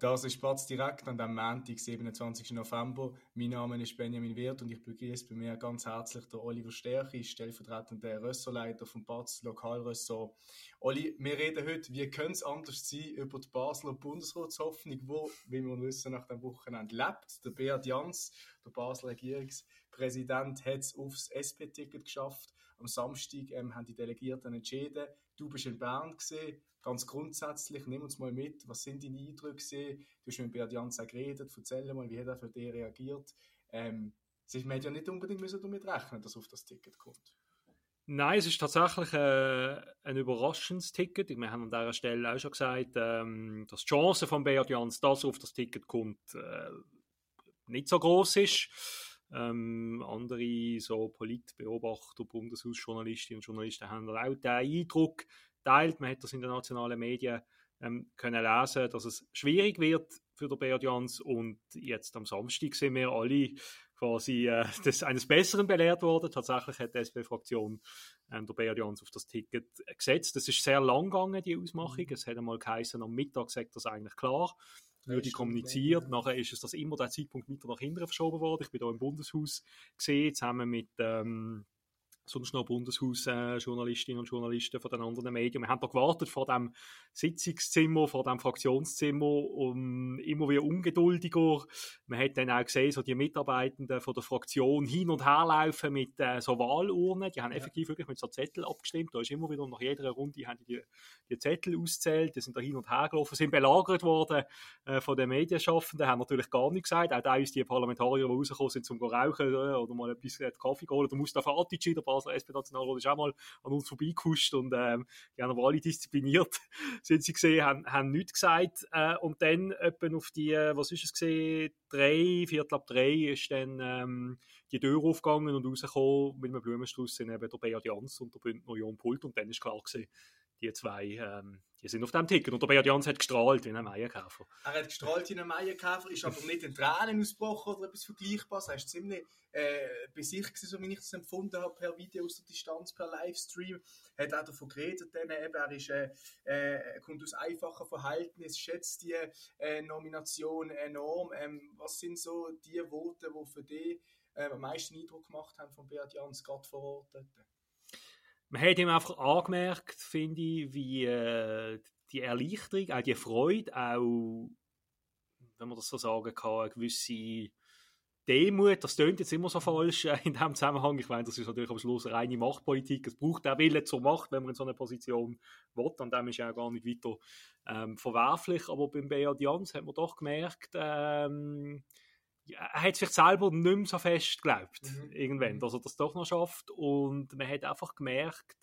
Das ist Spatz direkt an dem Montag, 27. November. Mein Name ist Benjamin Wirth und ich begrüße bei mir ganz herzlich den Oliver Stärchi, stellvertretender Ressortleiter vom Batz Lokalressort. Oli, wir reden heute, wie könnte es anders sein, über die Basler Bundesratshoffnung, wo, wie wir wissen, nach dem Wochenende lebt. Der Beat Jans, der Basler Regierungspräsident, hat es aufs SP-Ticket geschafft. Am Samstag ähm, haben die Delegierten entschieden. Du bist in Bern gesehen ganz grundsätzlich, nimm uns mal mit, was sind deine Eindrücke gesehen? Du hast mit Beat Jans geredet, erzähl mal, wie hat er für dich reagiert? Ähm, Sie hätte ja nicht unbedingt müssen damit rechnen, dass auf das Ticket kommt. Nein, es ist tatsächlich äh, ein überraschendes Ticket. Wir haben an dieser Stelle auch schon gesagt, ähm, dass die Chance von Beat Jans, dass auf das Ticket kommt, äh, nicht so groß ist. Ähm, andere so Politbeobachter, Bundeshausjournalistinnen und Journalisten haben auch den Eindruck, teilt. Man hat das in den nationalen Medien ähm, können lesen, dass es schwierig wird für den Beat Jans und jetzt am Samstag sind wir alle quasi äh, des, eines Besseren belehrt worden. Tatsächlich hat die SP-Fraktion ähm, der Beat Jans auf das Ticket gesetzt. Das ist sehr lang gegangen, die Ausmachung. Mhm. Es hat einmal geheißen, am Mittag sagt das eigentlich klar würde kommuniziert. Ja. Nachher ist es das immer der Zeitpunkt weiter nach hinten verschoben worden. Ich bin da im Bundeshaus gesehen, zusammen mit ähm, sonst noch Bundeshausjournalistinnen und Journalisten von den anderen Medien. Wir haben da gewartet vor dem Sitzungszimmer, vor dem Fraktionszimmer, um immer wieder ungeduldiger. Man hat dann auch gesehen, so die Mitarbeitenden von der Fraktion hin und her laufen mit äh, so Wahlurnen. Die haben ja. effektiv wirklich mit so Zettel abgestimmt. Da ist immer wieder nach jeder Runde haben die, die Zettel auszählt. Die sind da hin und her gelaufen, sind belagert worden äh, von den Medienschaffenden, haben natürlich gar nichts gesagt. Auch da uns die Parlamentarier, die rausgekommen sind, zum rauchen äh, oder mal etwas äh, Kaffee holen. Der Mustafa Atic, der Basler SP-Nationalrat ist auch mal an uns vorbeigekuscht und ähm, die haben aber alle diszipliniert, sind sie gesehen, haben, haben nichts gesagt. Äh, und dann etwa auf die, äh, was ist es gesehen, drei, Viertel ab drei ist dann ähm, die Tür aufgegangen und rausgekommen mit einem Blumenstrauß sind eben der Beat Jans und der Bündner Jon Pult. Und dann ist klar gewesen, die zwei, ähm, die sind auf dem Ticket. Und der Beat Jans hat gestrahlt wie ein Meierkäfer. Er hat gestrahlt wie ein Meierkäfer, ist aber nicht in Tränen ausgebrochen oder etwas Vergleichbares. Er ist ziemlich äh, bei sich gewesen, so wie ich es empfunden habe, per Video aus der Distanz, per Livestream. Er hat auch davon geredet, eben, er ist, äh, äh, kommt aus einfachen Verhältnissen, schätzt die äh, Nomination enorm. Ähm, was sind so die Worte, die für dich äh, am meisten Eindruck gemacht haben von Beat Jans, gerade vor Ort? Dort? Man hat ihm einfach angemerkt, finde ich, wie äh, die Erleichterung, auch die Freude, auch, wenn man das so sagen kann, eine gewisse Demut, das klingt jetzt immer so falsch äh, in diesem Zusammenhang. Ich meine, das ist natürlich am Schluss reine Machtpolitik. Es braucht auch Wille zur Macht, wenn man in so einer Position will. Und dem ist ja auch gar nicht weiter ähm, verwerflich. Aber beim Beat Jans hat man doch gemerkt, ähm, er hat sich selber nicht mehr so fest geglaubt, mhm. irgendwann, mhm. dass er das doch noch schafft. Und man hat einfach gemerkt,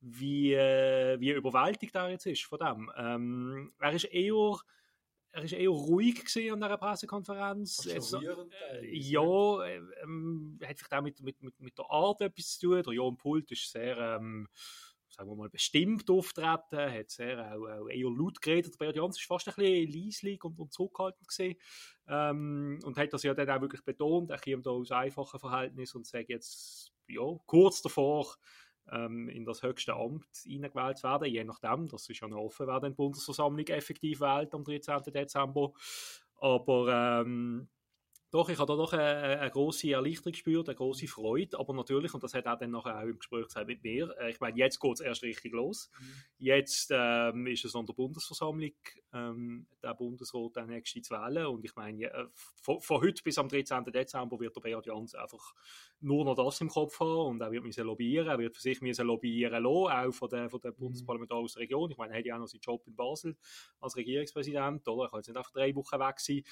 wie, äh, wie überwältigt er jetzt ist von dem. Ähm, er ist eher er ist eher ruhig gesehen an dieser Pressekonferenz. Jetzt, äh, ja, äh, ähm, hat vielleicht auch mit, mit, mit, mit der Art etwas zu tun. Der Jon Pult ist sehr, ähm, sagen wir mal, bestimmt auftreten, hat sehr auch, auch eher laut geredet. Beat Jans ist fast ein bisschen leislich und, und zurückhaltend gesehen. Ähm, und hat das ja dann auch wirklich betont. Er kommt da aus einfachen Verhältnissen und sagt jetzt, ja, kurz davor, ähm, in das höchste Amt hineingewählt werden, je nachdem, das ist ja noch offen, wer die Bundesversammlung effektiv wählt am 13. Dezember. Aber ähm, doch, ich habe da doch eine, eine große Erleichterung gespürt, eine große Freude, aber natürlich, und das hat er dann nachher auch im Gespräch gesagt mit mir, äh, ich meine, jetzt geht es erst richtig los. Mhm. Jetzt ähm, ist es an der Bundesversammlung, ähm, der Bundesrat der nächste zu wählen und ich meine, äh, von, von, heute bis am 13. Dezember wird der Beat Jans einfach nur noch das im Kopf haben und er wird müssen lobbyieren, er wird für sich müssen lobbyieren lassen, auch von der, von der mhm. Bundesparlamentar aus der Region. Ich meine, er hat ja auch noch seinen Job in Basel als Regierungspräsident, oder? Er kann jetzt nicht einfach drei Wochen weg sein.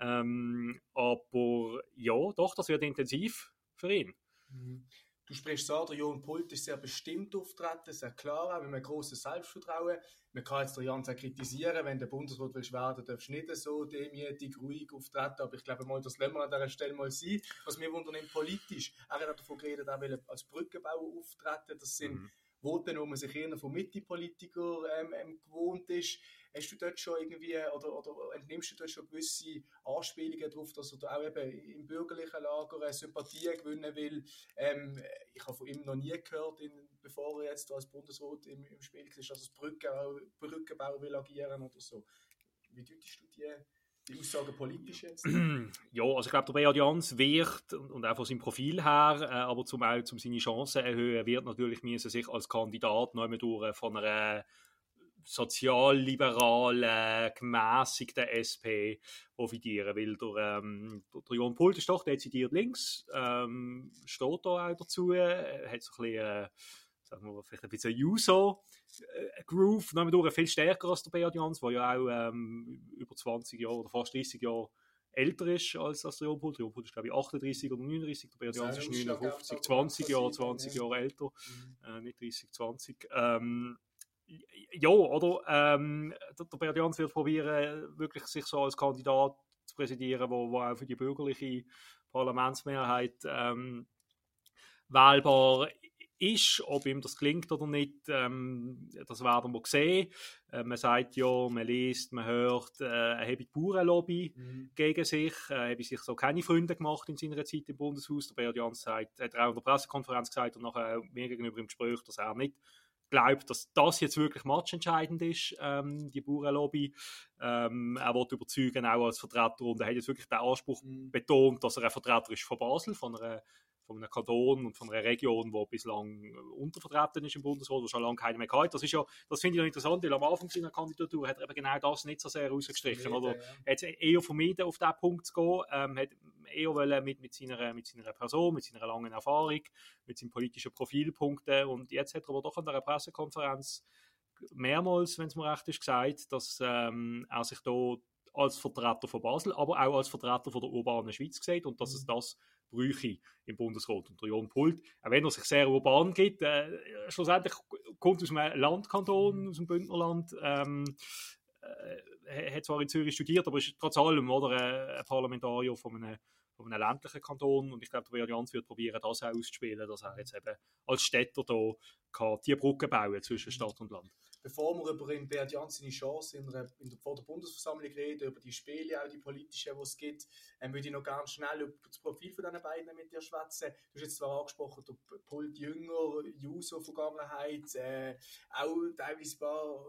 Ähm, aber ja, doch, das wird intensiv für ihn. Mhm. Du sprichst so, der Jon Pult ist sehr bestimmt auftreten, sehr klar, auch mit einem grossen Selbstvertrauen. Man kann jetzt den Jan sehr kritisieren, wenn der Bundesrat will werden, darfst du nicht so demütig, ruhig auftreten, aber ich glaube mal, das lassen wir an dieser Stelle mal sein. Was mir wundert, politisch, er hat davon geredet, er will als Brückenbauer auftreten, das sind mhm Voten, wo man sich eher von Mitte-Politikern ähm, ähm, gewohnt ist. Hast du dort schon irgendwie, oder, oder entnimmst du dort schon gewisse Anspielungen darauf, dass er da auch eben im bürgerlichen Lager eine Sympathie gewinnen will? Ähm, ich habe von ihm noch nie gehört, in, bevor er jetzt als Bundesrat im, im Spiel ist, dass er das Brückenbau, Brückenbau will agieren oder so. Wie deutest du die? Die Aussage politisch jetzt? Ja, also ich glaube, der Beat Jans wird, und, auch von seinem Profil her, äh, aber zum auch um seine Chancen erhöhen, wird natürlich müssen sich als Kandidat einmal durch von einer sozialliberalen, gemäßigten SP profitieren, weil der, ähm, der Jon Pult ist doch dezidiert links, ähm, steht da auch dazu, äh, hat so ein bisschen, äh, sagen wir vielleicht ein bisschen Juso, äh, Groove, noch durch viel stärker als der Beat Jans, der ja auch ähm, über 20 Jahre oder fast 30 Jahre älter ist als, als der Jon Pult. Der Jon Pult ist, glaube ich, 38 oder 39, der Beat Jans ist 59, 20 Jahre, 20 Jahre älter, mhm. äh, nicht 30, 20. Ähm, ja, oder? Ähm, der, der Bert Jans wird probieren, wirklich sich so als Kandidat zu präsidieren, wo, wo auch für die bürgerliche Parlamentsmehrheit ähm, wählbar ist. Ob ihm das klingt oder nicht, ähm, das werden wir sehen. Äh, man sagt ja, man liest, man hört, äh, er habe die Bauernlobby mhm. gegen sich, er habe sich so keine Freunde gemacht in seiner Zeit im Bundeshaus. Der Bert Jans sagt, hat er auch in der Pressekonferenz gesagt und nachher mir gegenüber im Gespräch, dass er nicht glaubt, dass das jetzt wirklich matchentscheidend ist, ähm, die Bauernlobby. Ähm, er wird überzeugen, auch als Vertreter, und er hat jetzt wirklich den Anspruch mhm. betont, dass er ein Vertreter ist von Basel, von einer von einem Kanton und von einer Region, die bislang äh, untervertreten ist im Bundesrat, wo schon lange keine mehr hat. Das ist ja, das finde ich noch interessant, weil am Anfang seiner Kandidatur hat er eben genau das nicht so sehr rausgestrichen, oder? Er hat eher vermieden, auf diesen Punkt zu gehen, ähm, hat eher wollen mit, mit, seiner, mit seiner Person, mit seiner langen Erfahrung, mit seinem politischen Profilpunkten und jetzt hat er aber doch an der Pressekonferenz mehrmals, wenn es mir recht ist, gesagt, dass ähm, er sich da als Vertreter von Basel, aber auch als Vertreter von der urbanen Schweiz sieht und dass mhm. es das bräuchte im Bundesrat. Und der Jon Pult, auch wenn er sich sehr urban gibt, äh, schlussendlich kommt aus einem Landkanton, aus dem Bündnerland, ähm, äh, hat zwar in Zürich studiert, aber ist trotz allem oder, ein Parlamentarier von einem, von einem ländlichen Kanton. Und ich glaube, der Jans wird probieren, das auch auszuspielen, dass er jetzt eben als Städter da kann die Brücke bauen zwischen Stadt und Land bevor wir über den Beat Jans seine Chance in der, in der, vor der Bundesversammlung reden, über die Spiele, auch die politischen, die es gibt, ähm, würde ich noch ganz schnell über das Profil von diesen beiden mit dir schwätzen. Du hast jetzt zwar angesprochen, der Pult Jünger, Juso-Vergangenheit, äh, auch teilweise ein paar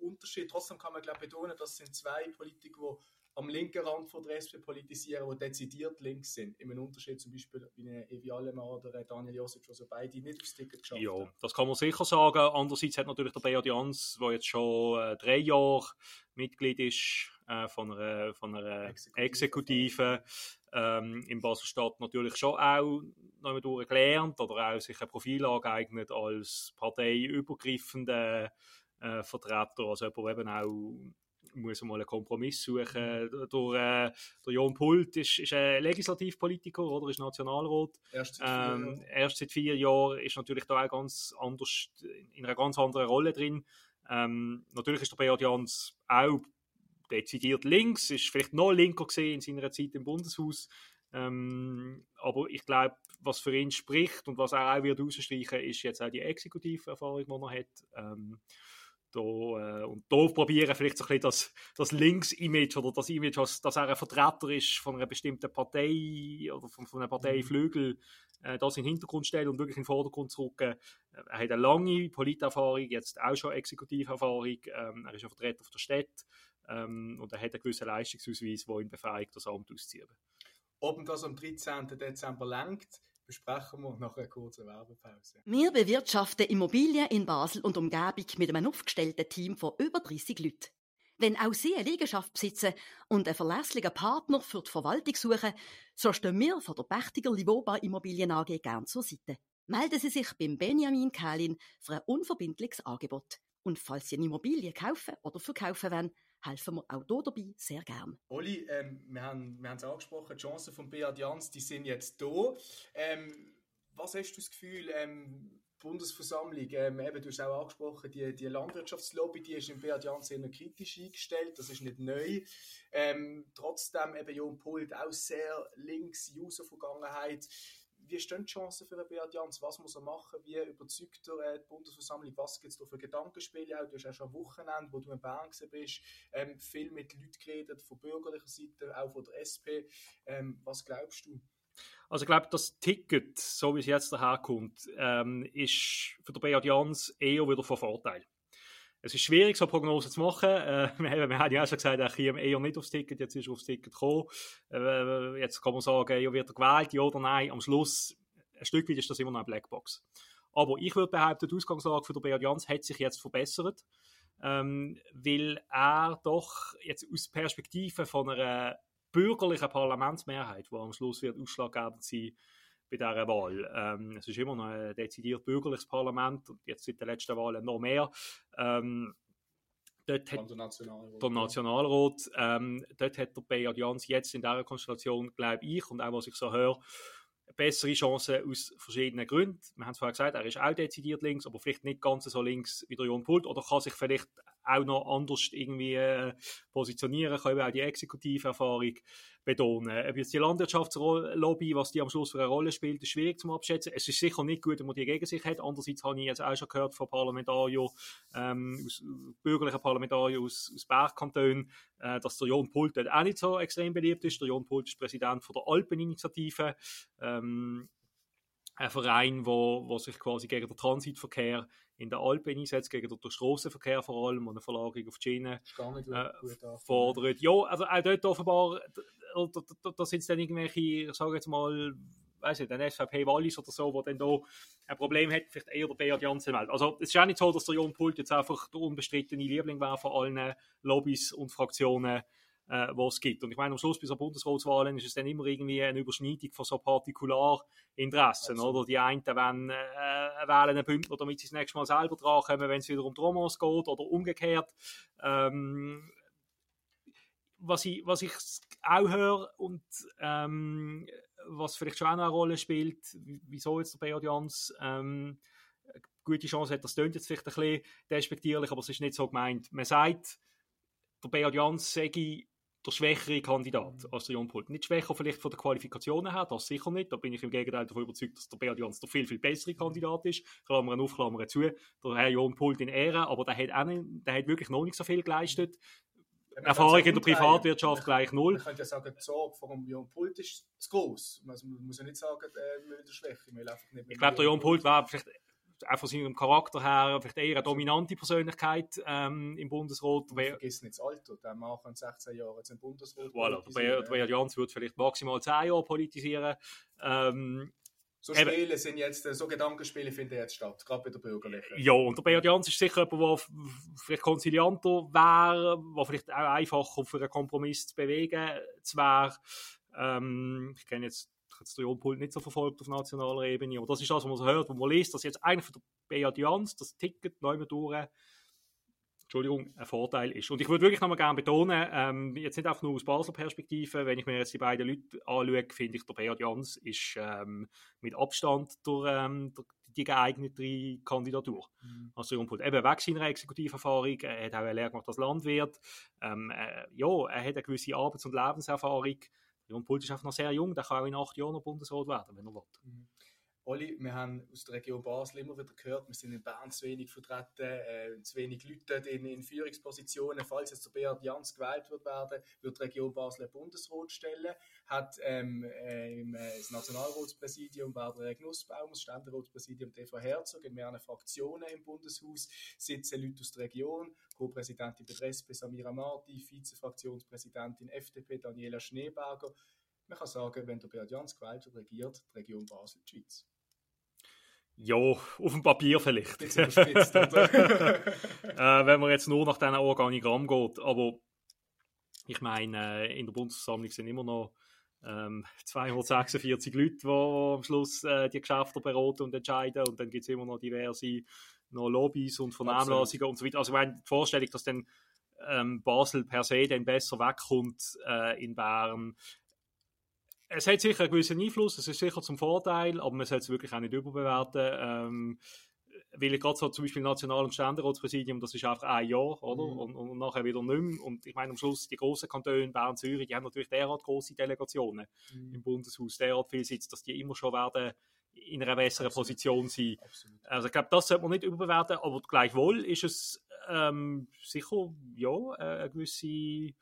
Unterschiede. Trotzdem kann man glaube betonen, das sind zwei Politiker, die am linken Rand von der SP politisieren, die dezidiert links sind. Im Unterschied zum Beispiel wie eine Evi Allemann oder Daniel Josic, also beide nicht aufs Ticket geschafft Ja, das kann man sicher sagen. Andererseits hat natürlich der Beat Jans, der jetzt schon äh, drei Jahre Mitglied ist äh, von einer, von einer Exekutive, Exekutive ähm, in Basel-Stadt, natürlich schon auch noch durch gelernt oder auch sich ein Profil angeeignet als parteiübergreifender äh, Vertreter, also jemand, der eben auch muss mal einen Kompromiss suchen. Mhm. Der, äh, der Jon Pult ist, ist ein Legislativpolitiker oder ist Nationalrat. Erst seit, ähm, vier erst seit vier Jahren ist natürlich da auch ganz anders, in einer ganz anderen Rolle drin. Ähm, natürlich ist der Beat Jans auch dezidiert links, ist vielleicht noch linker gesehen in seiner Zeit im Bundeshaus. Ähm, aber ich glaube, was für ihn spricht und was er auch wird rausstreichen, ist jetzt auch die Exekutiverfahrung, die er hat. Ähm, da, äh, und da probieren vielleicht so ein bisschen das, das Links-Image oder das Image, dass, dass er ein Vertreter ist von einer bestimmten Partei oder von, von einem Parteiflügel, äh, das in den Hintergrund stellen und wirklich in den Vordergrund zu rücken. Äh, er hat eine lange Politerfahrung, jetzt auch schon Exekutiverfahrung, ähm, er ist ein Vertreter der Stadt ähm, und er hat einen gewissen Leistungsausweis, der ihn befähigt, das Amt auszuüben. Ob das am 13. Dezember lenkt, besprechen wir nach einer kurzen Werbepause. Wir bewirtschaften Immobilien in Basel und Umgebung mit einem aufgestellten Team von über 30 Leuten. Wenn auch Sie eine Liegenschaft besitzen und einen verlässlichen Partner für die Verwaltung suchen, so stehen wir von der Pächtiger Livoba Immobilien AG gern zur Seite. Melden Sie sich beim Benjamin Kählin für ein unverbindliches Angebot. Und falls Sie eine Immobilie kaufen oder verkaufen wollen, helfen wir auch hier dabei sehr gern. Oli, ähm, wir haben es angesprochen, die Chancen von Beat Jans, die sind jetzt da. Ähm, was hast du das Gefühl, ähm, Bundesversammlung, ähm, eben, du hast auch angesprochen, die, die Landwirtschaftslobby, die ist in Beat Jans sehr kritisch eingestellt, das ist nicht neu. Ähm, trotzdem eben Jon Pult auch sehr links, User-Vergangenheit. Wie stehen die Chancen für Beat Jans? Was muss er machen? Wie überzeugt er die Bundesversammlung? Was gibt es da für Gedankenspiele? Du hast auch schon am Wochenende, wo du in Bern bist, ähm, viel mit Leuten geredet, von bürgerlicher Seite, auch von der SP. Ähm, was glaubst du? Also ich glaube, das Ticket, so wie es jetzt daherkommt, ähm, ist für den Beat Jans eher wieder von Vorteil. Es ist schwierig, so Prognosen zu machen. Äh, wir, wir haben ja auch schon gesagt, er käme eher nicht aufs Ticket, jetzt ist er aufs Ticket gekommen. Äh, jetzt kann man sagen, ja, wird er gewählt, ja oder nein. Am Schluss, ein Stück weit ist das immer noch eine Blackbox. Aber ich würde behaupten, die Ausgangslage für den Beat Jans hat sich jetzt verbessert, ähm, weil er doch jetzt aus Perspektive von einer bürgerlichen Parlamentsmehrheit, die am Schluss wird ausschlaggebend sein bei dieser Wahl. Ähm, es ist immer noch ein dezidiert bürgerliches Parlament und jetzt seit den letzten Wahlen noch mehr. Ähm, dort hat der Nationalrat, der Nationalrat ähm, dort hat der Beat Jans jetzt in dieser Konstellation, glaube ich, und auch was ich so höre, bessere Chancen aus verschiedenen Gründen. Wir haben es vorher gesagt, er ist auch dezidiert links, aber vielleicht nicht ganz so links wie der Jon Pult oder kann sich vielleicht auch noch anders irgendwie äh, positionieren, kann eben auch die exekutive Erfahrung betonen. Ob jetzt die Landwirtschaftslobby, was die am Schluss für eine Rolle spielt, ist schwierig zu abschätzen. Es ist sicher nicht gut, wenn man die gegen sich hat. Andererseits habe ich jetzt auch schon gehört von Parlamentariern, ähm, aus, bürgerlichen Parlamentariern aus, aus Bergkantonen, äh, dass der Jon Pult auch nicht so extrem beliebt ist. Der Jon Pult ist Präsident von der Alpeninitiative. Ähm, ein Verein, wo, wo sich quasi gegen den Transitverkehr in den Alpen einsetzt, gegen den Strassenverkehr vor allem und eine Verlagerung auf die Schiene äh, fordert. Ja, also auch dort offenbar, da, da, sind es dann irgendwelche, ich sage jetzt mal, weiß nicht, ein SVP Wallis oder so, wo dann da ein Problem hat, vielleicht eher der Beat Janssen Welt. Also es ist auch nicht so, dass der Jon Pult jetzt einfach der unbestrittene Liebling war von allen Lobbys und Fraktionen äh, was es gibt. Und ich meine, am Schluss bei so Bundesratswahlen ist es dann immer irgendwie eine Überschneidung von so Partikularinteressen, also. oder? Die einen wollen, äh, wählen einen Bündner, damit sie das nächste Mal selber dran kommen, wenn es wieder um Dromos geht, oder umgekehrt. Ähm, was ich, was ich auch höre und ähm, was vielleicht schon auch eine Rolle spielt, wieso jetzt der Beat Jans ähm, gute Chance hat, das klingt jetzt vielleicht ein bisschen despektierlich, aber es ist nicht so gemeint. Man sagt, der Beat Jans sage der schwächere Kandidat als der Jon Pult. Nicht schwächer vielleicht von den Qualifikationen her, das sicher nicht. Da bin ich im Gegenteil davon überzeugt, dass der Beat Jans der viel, viel bessere Kandidat ist. Klammern auf, Klammern zu. Der Herr Jon Pult in Ehre, aber der hat, auch nicht, der hat wirklich noch nicht so viel geleistet. Ja, Erfahrung in der Privatwirtschaft gleich null. Man könnte ja sagen, die Sorge vor dem Jon Pult ist zu groß. Also man muss ja nicht sagen, äh, wir wieder schwächer. Ich glaube, der Jon Pult war vielleicht auch von seinem Charakter her vielleicht eher eine dominante Persönlichkeit ähm, im Bundesrat. Vergiss nicht das Alter, der Mann kann 16 Jahre jetzt im Bundesrat voilà, der Beat Jans wird vielleicht maximal 10 Jahre politisieren. Ähm, so Spiele eben, sind jetzt, so Gedankenspiele finden jetzt statt, gerade bei der Bürgerlichen. Ja, und der Beat Jans ist sicher jemand, der vielleicht konzilianter wäre, der vielleicht auch einfacher für einen Kompromiss zu bewegen wäre. Ähm, ich kenne jetzt jetzt der Jon Pult nicht so verfolgt auf nationaler Ebene, aber das ist das, was man so hört, wo man liest, dass jetzt eigentlich für den Beat Jans das Ticket neu durch Entschuldigung, ein Vorteil ist. Und ich würde wirklich nochmal gerne betonen, ähm, jetzt nicht einfach nur aus Basler Perspektive, wenn ich mir jetzt die beiden Leute anschaue, finde ich, der Beat Jans ist ähm, mit Abstand der, ähm, der, die geeignete Kandidatur. Mhm. Also Pult, eben weg seiner Exekutiverfahrung, er hat auch eine Lehre gemacht als Landwirt, ähm, äh, ja, er hat eine gewisse Arbeits- und Lebenserfahrung, Jon Pult ist einfach noch sehr jung, der kann auch in acht Jahren noch Bundesrat werden, wenn er will. Mhm. Olli, wir haben aus der Region Basel immer wieder gehört, wir sind in Bern zu wenig vertreten, äh, zu wenig Leute in, in Führungspositionen. Falls jetzt der Beat Jans gewählt wird werden, wird die Region Basel einen Bundesrat stellen. Hat ähm, äh, im, äh, das Nationalratspräsidium Barbara Genussbaum, das Ständeratspräsidium TV Herzog, in mehreren Fraktionen im Bundeshaus sitzen Leute aus der Region. Co-Präsidentin der SP Samira Marti, Vizefraktionspräsidentin FDP Daniela Schneeberger. Man kann sagen, wenn der Beat Jans gewählt wird, regiert die Region Basel die Schweiz. Ja, auf dem Papier vielleicht. Spitzt, äh, wenn man jetzt nur nach diesem Organigramm geht. Aber ich meine, äh, in der Bundesversammlung sind immer noch ähm, 246 Leute, die am Schluss äh, die Geschäfte beraten und entscheiden. Und dann gibt es immer noch diverse noch Lobbys und Vernehmlassungen und so weiter. Also ich meine, die Vorstellung, dass dann ähm, Basel per se dann besser wegkommt äh, in Bern, es hat sicher einen gewissen Einfluss, es ist sicher zum Vorteil, aber man sollte es wirklich auch nicht überbewerten. Ähm, weil gerade so zum Beispiel National- und Ständeratspräsidium, das ist einfach ein Jahr, oder? Mhm. Und, und nachher wieder nicht mehr. Und ich meine, am Schluss, die grossen Kantone, Bern, Zürich, die haben natürlich derart große Delegationen Mhm. im Bundeshaus, derart viel Sitz, dass die immer schon werden in einer besseren Absolut. Position sein. Absolut. Also ich glaube, das sollte man nicht überbewerten, aber gleichwohl ist es ähm, sicher, ja, äh, eine gewisse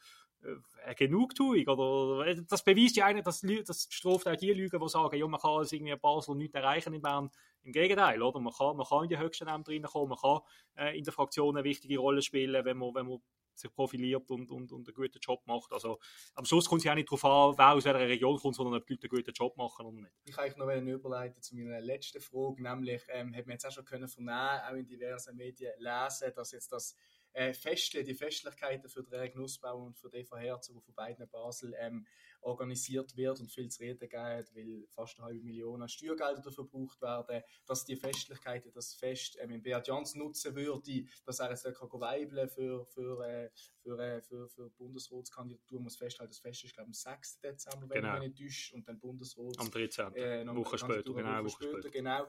eine Genugtuung. Oder, äh, das beweist ja eigentlich, dass, das straft auch die Lügen, die sagen, ja, man kann als irgendwie in Basel nichts erreichen in Bern. Im Gegenteil, oder? Man kann, man kann in die höchsten Ämter reinkommen, man kann äh, in der Fraktion eine wichtige Rolle spielen, wenn man, wenn man sich profiliert und, und, und einen guten Job macht. Also am Schluss kommt es ja auch nicht darauf an, wer aus welcher Region kommt, sondern ob die Leute einen guten Job machen oder nicht. Ich kann eigentlich noch überleiten zu meiner letzten Frage, nämlich, ähm, hat man jetzt auch schon können vernehmen, auch in diversen Medien lesen, dass jetzt das äh, Festle, die Festlichkeiten für den Erik Nussbauer und für den von Herzog, die von beiden Basel ähm, organisiert wird und viel zu reden geht, weil fast eine halbe Million an Steuergelder dafür verbraucht werden, dass die Festlichkeiten, das Fest ähm, in Beat Jans nutzen würde, dass er jetzt dort kann weibeln für, für, äh, für, äh, für, für Bundesratskandidatur, muss festhalten, das Fest ist glaube ich am 6. Dezember, wenn Genau. ich nicht täusche, und dann Bundesrats... Am 13. Äh, Woche später, genau, eine Woche später. genau.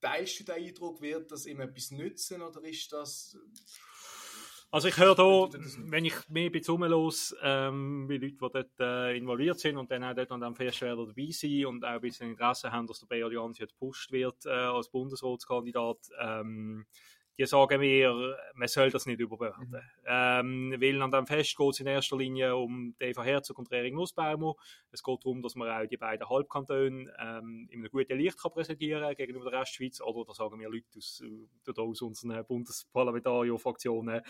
Teilst du den Eindruck, wird das ihm etwas nützen oder ist das... Also ich höre nicht? wenn ich mehr bisschen rumlos, ähm, wie Leute, die dort äh, involviert sind und dann auch dort an dem Fest werden dabei sein und auch ein bisschen Interesse haben, dass der Beat Jans jetzt gepusht wird äh, als Bundesratskandidat, ähm, die sagen mir, man soll das nicht überbewerten. Mhm. Ähm, weil an dem Fest geht es in erster Linie um Eva Herzog und Erik Nussbaumer. Es geht darum, dass man auch die beiden Halbkantone ähm, in einem guten Licht kann präsentieren gegenüber der Restschweiz. Oder da sagen wir Leute aus, äh, aus unseren Bundesparlamentarierfraktionen,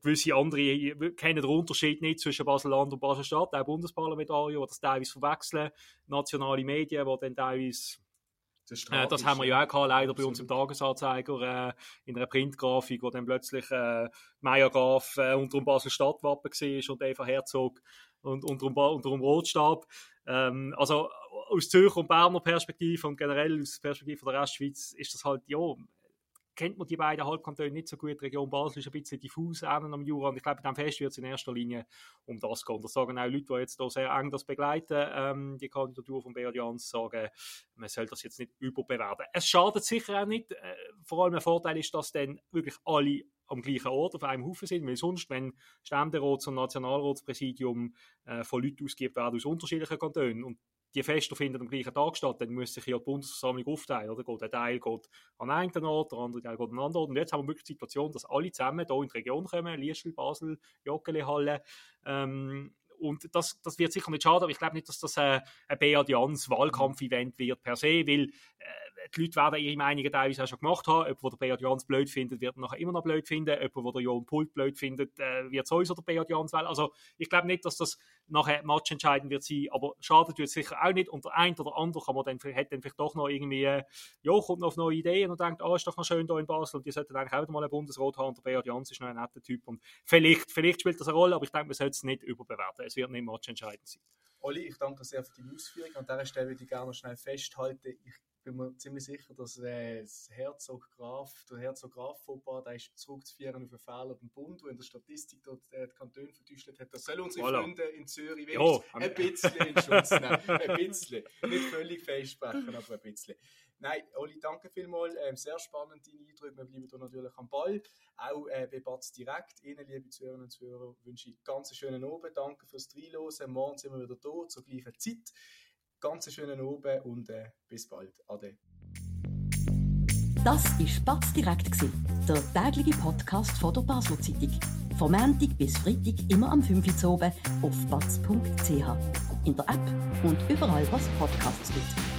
gewisse andere kennen den Unterschied nicht zwischen Basel-Land und Basel-Stadt, auch Bundesparlamentarier, die das teilweise verwechseln, nationale Medien, die dann teilweise Das, äh, das haben wir ja auch gehabt, leider bei uns im Tagesanzeiger äh, in einer Printgrafik, wo dann plötzlich äh, Meier Graf äh, unter dem Basel Stadtwappen war und Eva Herzog und unter dem, unter dem Rotstab. Ähm, also aus Zürcher und Berner Perspektive und generell aus der Perspektive der Restschweiz ist das halt, ja, kennt man die beiden Halbkantone nicht so gut. Die Region Basel ist ein bisschen diffus am Jura und ich glaube, diesem Fest wird es in erster Linie um das gehen. Das sagen auch Leute, die jetzt da sehr eng das begleiten, ähm, die Kandidatur von Beat Jans, sagen, man soll das jetzt nicht überbewerten. Es schadet sicher auch nicht. Äh, vor allem ein Vorteil ist, dass dann wirklich alle am gleichen Ort auf einem Haufen sind, weil sonst, wenn Ständerats- und Nationalratspräsidium äh, von Leuten ausgibt werden aus unterschiedlichen Kantonen und die Feste finden am gleichen Tag statt, dann muss sich ja die Bundesversammlung aufteilen. Oder? Geht Teil geht an einen Ort, der andere Teil geht an einen anderen Ort. Und jetzt haben wir wirklich die Situation, dass alle zusammen hier in die Region kommen, Liestel, Basel, Joggeli-Halle. Ähm, und das, das wird sicher nicht schade, aber ich glaube nicht, dass das äh, ein Beat Jans Wahlkampf-Event wird per se, weil äh, die Leute werden ihre Meinungen teilweise auch schon gemacht haben. Jemand, der Beat Jans blöd findet, wird nachher immer noch blöd finden. Jemand, der Jon Pult blöd findet, äh, wird sowieso der Beat Jans wählen. Also ich glaube nicht, dass das nachher matchentscheidend wird sein, aber schadet wird sicher auch nicht. Und der ein oder andere kann man dann, hat dann vielleicht doch noch irgendwie, äh, ja, kommt noch auf neue Ideen und denkt, ah, ist doch noch schön hier in Basel und die sollten eigentlich auch mal einen Bundesrat haben. Und der Beat Jans ist noch ein netter Typ und vielleicht, vielleicht spielt das eine Rolle, aber ich denke, man sollte es nicht überbewerten. Es wird nicht matchentscheidend sein. Olli, ich danke sehr für die Ausführung. An dieser Stelle würde ich gerne noch schnell festhalten, ich bin mir ziemlich sicher, dass äh, das Herzog Graf, der Herzog Graf Fauxpas, der ist zurückzuführen auf einen Fehler beim Bund, der in der Statistik dort äh, die Kantone vertäuscht hat. Das sollen unsere Voilà. Freunde in Zürich wenigstens ein bisschen in Schutz nehmen. Ein bisschen. Nicht völlig festsprechen, aber ein bisschen. Nein, Olli, danke vielmals. Ähm, sehr spannend, deine Eindrücke. Wir bleiben hier natürlich am Ball. Auch äh, bei Batz direkt. Ihnen, liebe Zuhörerinnen und Zuhörer, wünsche ich ganz einen schönen Abend. Danke fürs Reinhören. Morgen sind wir wieder da, zur gleichen Zeit. Ganz schönen Abend und äh, bis bald. Ade. Das war Spatz direkt, der tägliche Podcast von der Basler Zeitung. Vom Montag bis Freitag immer am 5 Uhr oben auf batz.ch. In der App und überall, was Podcasts gibt.